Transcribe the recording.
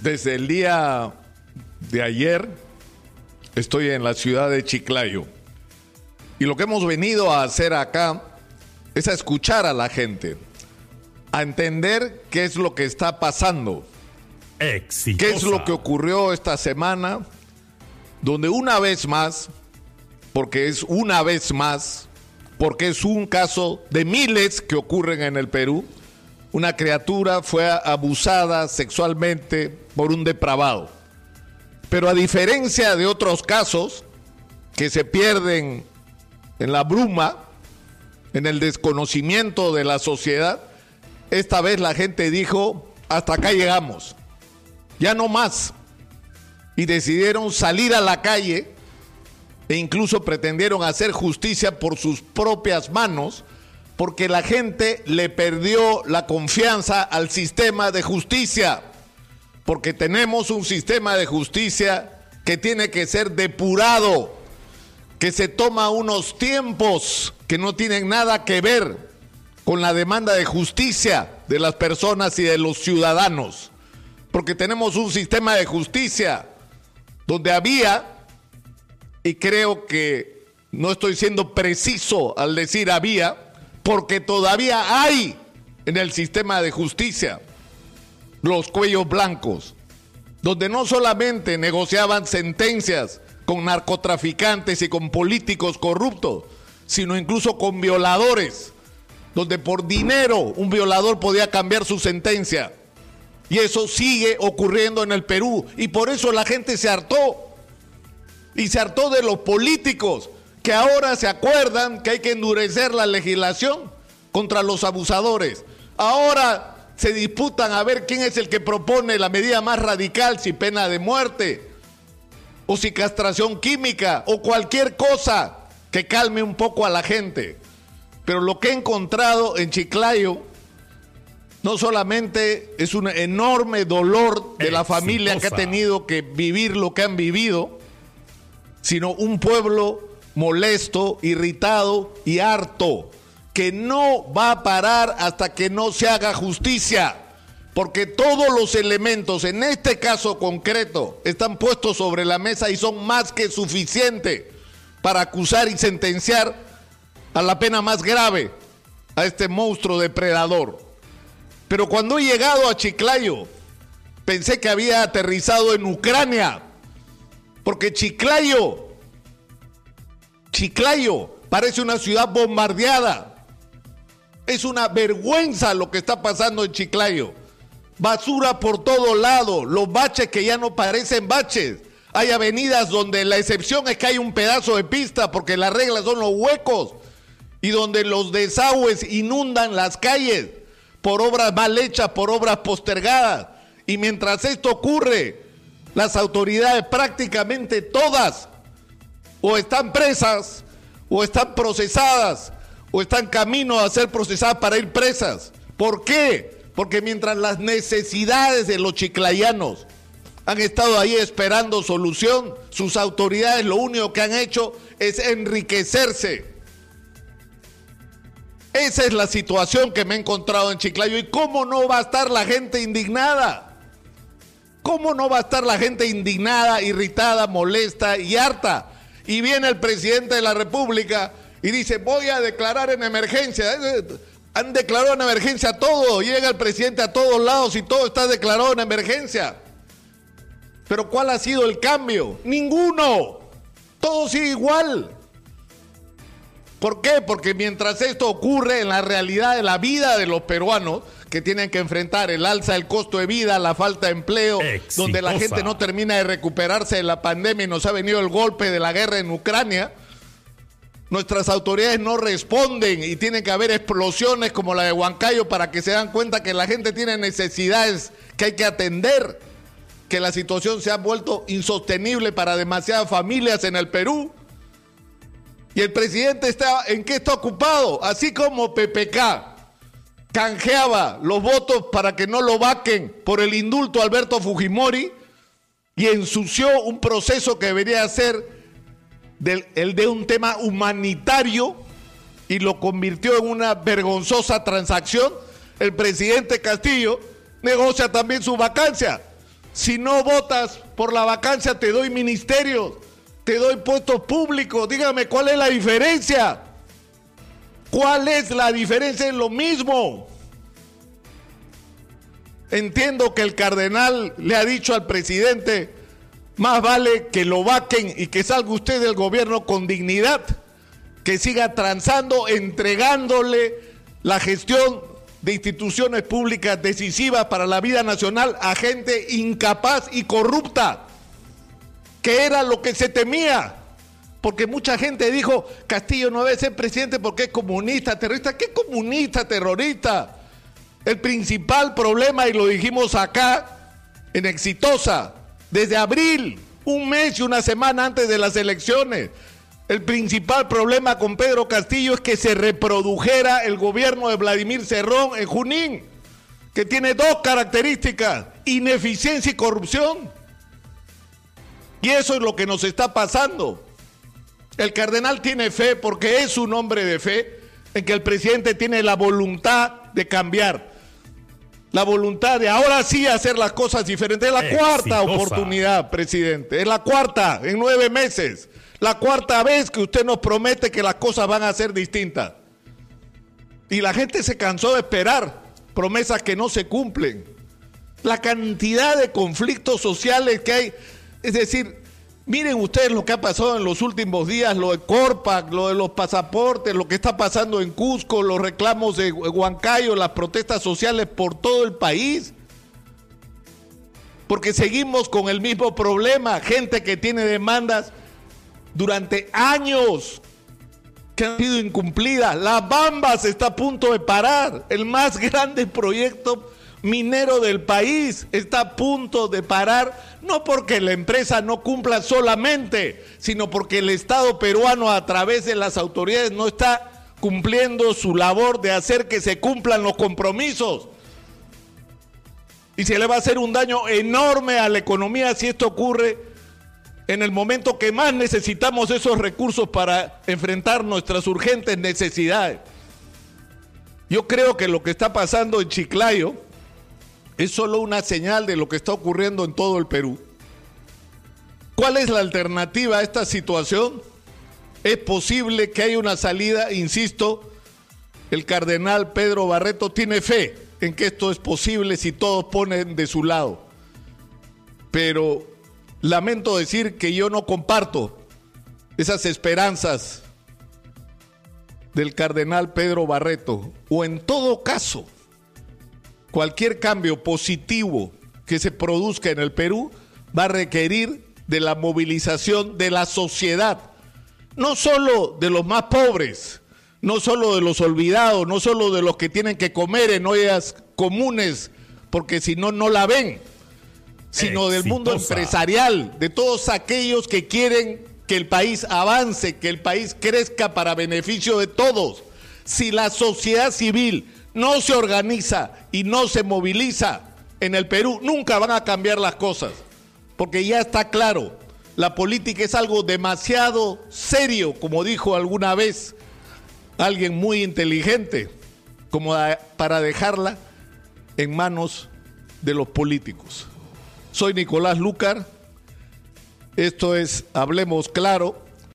Desde el día de ayer estoy en la ciudad de Chiclayo. Y lo que hemos venido a hacer acá es a escuchar a la gente, a entender qué es lo que está pasando, Exitosa. qué es lo que ocurrió esta semana, donde una vez más, porque es una vez más, porque es un caso de miles que ocurren en el Perú, una criatura fue abusada sexualmente por un depravado. Pero a diferencia de otros casos que se pierden en la bruma, en el desconocimiento de la sociedad, esta vez la gente dijo, hasta acá llegamos, ya no más. Y decidieron salir a la calle e incluso pretendieron hacer justicia por sus propias manos, porque la gente le perdió la confianza al sistema de justicia, porque tenemos un sistema de justicia que tiene que ser depurado, que se toma unos tiempos que no tienen nada que ver con la demanda de justicia de las personas y de los ciudadanos, porque tenemos un sistema de justicia donde había, y creo que no estoy siendo preciso al decir había, porque todavía hay en el sistema de justicia los cuellos blancos, donde no solamente negociaban sentencias con narcotraficantes y con políticos corruptos, sino incluso con violadores, donde por dinero un violador podía cambiar su sentencia. Y eso sigue ocurriendo en el Perú. Y por eso la gente se hartó. Y se hartó de los políticos que ahora se acuerdan que hay que endurecer la legislación contra los abusadores. Ahora se disputan a ver quién es el que propone la medida más radical, si pena de muerte, o si castración química, o cualquier cosa que calme un poco a la gente. Pero lo que he encontrado en Chiclayo no solamente es un enorme dolor de la familia que ha tenido que vivir lo que han vivido, sino un pueblo molesto, irritado y harto, que no va a parar hasta que no se haga justicia, porque todos los elementos, en este caso concreto, están puestos sobre la mesa y son más que suficientes para acusar y sentenciar a la pena más grave a este monstruo depredador. Pero cuando he llegado a Chiclayo, pensé que había aterrizado en Ucrania, porque Chiclayo, Chiclayo parece una ciudad bombardeada. Es una vergüenza lo que está pasando en Chiclayo. Basura por todo lado, los baches que ya no parecen baches. Hay avenidas donde la excepción es que hay un pedazo de pista porque las reglas son los huecos y donde los desagües inundan las calles por obras mal hechas, por obras postergadas. Y mientras esto ocurre, las autoridades prácticamente todas o están presas, o están procesadas, o están camino a ser procesadas para ir presas. ¿Por qué? Porque mientras las necesidades de los chiclayanos han estado ahí esperando solución, sus autoridades lo único que han hecho es enriquecerse. Esa es la situación que me he encontrado en Chiclayo. ¿Y cómo no va a estar la gente indignada? ¿Cómo no va a estar la gente indignada, irritada, molesta y harta? Y viene el presidente de la República y dice, voy a declarar en emergencia. Eh, Han declarado en emergencia todo. Llega el presidente a todos lados y todo está declarado en emergencia. Pero ¿cuál ha sido el cambio? Ninguno. Todo sigue igual. ¿Por qué? Porque mientras esto ocurre en la realidad de la vida de los peruanos, que tienen que enfrentar el alza del costo de vida, la falta de empleo, Exitosa. donde la gente no termina de recuperarse de la pandemia y nos ha venido el golpe de la guerra en Ucrania, nuestras autoridades no responden y tienen que haber explosiones como la de Huancayo para que se dan cuenta que la gente tiene necesidades que hay que atender, que la situación se ha vuelto insostenible para demasiadas familias en el Perú. Y el presidente está, ¿en qué está ocupado? Así como PPK canjeaba los votos para que no lo vaquen por el indulto a Alberto Fujimori y ensució un proceso que debería ser del- el de un tema humanitario y lo convirtió en una vergonzosa transacción, el presidente Castillo negocia también su vacancia. Si no votas por la vacancia, te doy ministerios, te doy puestos públicos. Dígame cuál es la diferencia. ¿Cuál es la diferencia? Es lo mismo. Entiendo que el cardenal le ha dicho al presidente, más vale que lo vaquen y que salga usted del gobierno con dignidad, que siga transando, entregándole la gestión de instituciones públicas decisivas para la vida nacional a gente incapaz y corrupta, que era lo que se temía. Porque mucha gente dijo, Castillo no debe ser presidente porque es comunista, terrorista. ¿Qué comunista, terrorista? El principal problema, y lo dijimos acá, en Exitosa, desde abril, un mes y una semana antes de las elecciones, el principal problema con Pedro Castillo es que se reprodujera el gobierno de Vladimir Cerrón en Junín, que tiene dos características, ineficiencia y corrupción. Y eso es lo que nos está pasando. El cardenal tiene fe porque es un hombre de fe en que el presidente tiene la voluntad de cambiar. La voluntad de ahora sí hacer las cosas diferentes. Es la cuarta oportunidad, presidente. Es la cuarta en nueve meses. La cuarta vez que usted nos promete que las cosas van a ser distintas. Y la gente se cansó de esperar promesas que no se cumplen. La cantidad de conflictos sociales que hay. Es decir, Miren ustedes lo que ha pasado en los últimos días, lo de Corpac, lo de los pasaportes, lo que está pasando en Cusco, los reclamos de Huancayo, las protestas sociales por todo el país. Porque seguimos con el mismo problema, gente que tiene demandas durante años que han sido incumplidas. La Bamba se está a punto de parar, el más grande proyecto minero del país está a punto de parar, no porque la empresa no cumpla solamente, sino porque el Estado peruano a través de las autoridades no está cumpliendo su labor de hacer que se cumplan los compromisos. Y se le va a hacer un daño enorme a la economía si esto ocurre en el momento que más necesitamos esos recursos para enfrentar nuestras urgentes necesidades. Yo creo que lo que está pasando en Chiclayo, es solo una señal de lo que está ocurriendo en todo el Perú. ¿Cuál es la alternativa a esta situación? Es posible que haya una salida, insisto, el cardenal Pedro Barreto tiene fe en que esto es posible si todos ponen de su lado. Pero lamento decir que yo no comparto esas esperanzas del cardenal Pedro Barreto, o en todo caso, cualquier cambio positivo que se produzca en el Perú va a requerir de la movilización de la sociedad, no solo de los más pobres, no solo de los olvidados, no solo de los que tienen que comer en ollas comunes, porque si no, no la ven, sino del mundo empresarial, de todos aquellos que quieren que el país avance, que el país crezca para beneficio de todos. Si la sociedad civil no se organiza y no se moviliza en el Perú, nunca van a cambiar las cosas, porque ya está claro, la política es algo demasiado serio, como dijo alguna vez alguien muy inteligente, como para dejarla en manos de los políticos. Soy Nicolás Lucar, esto es Hablemos Claro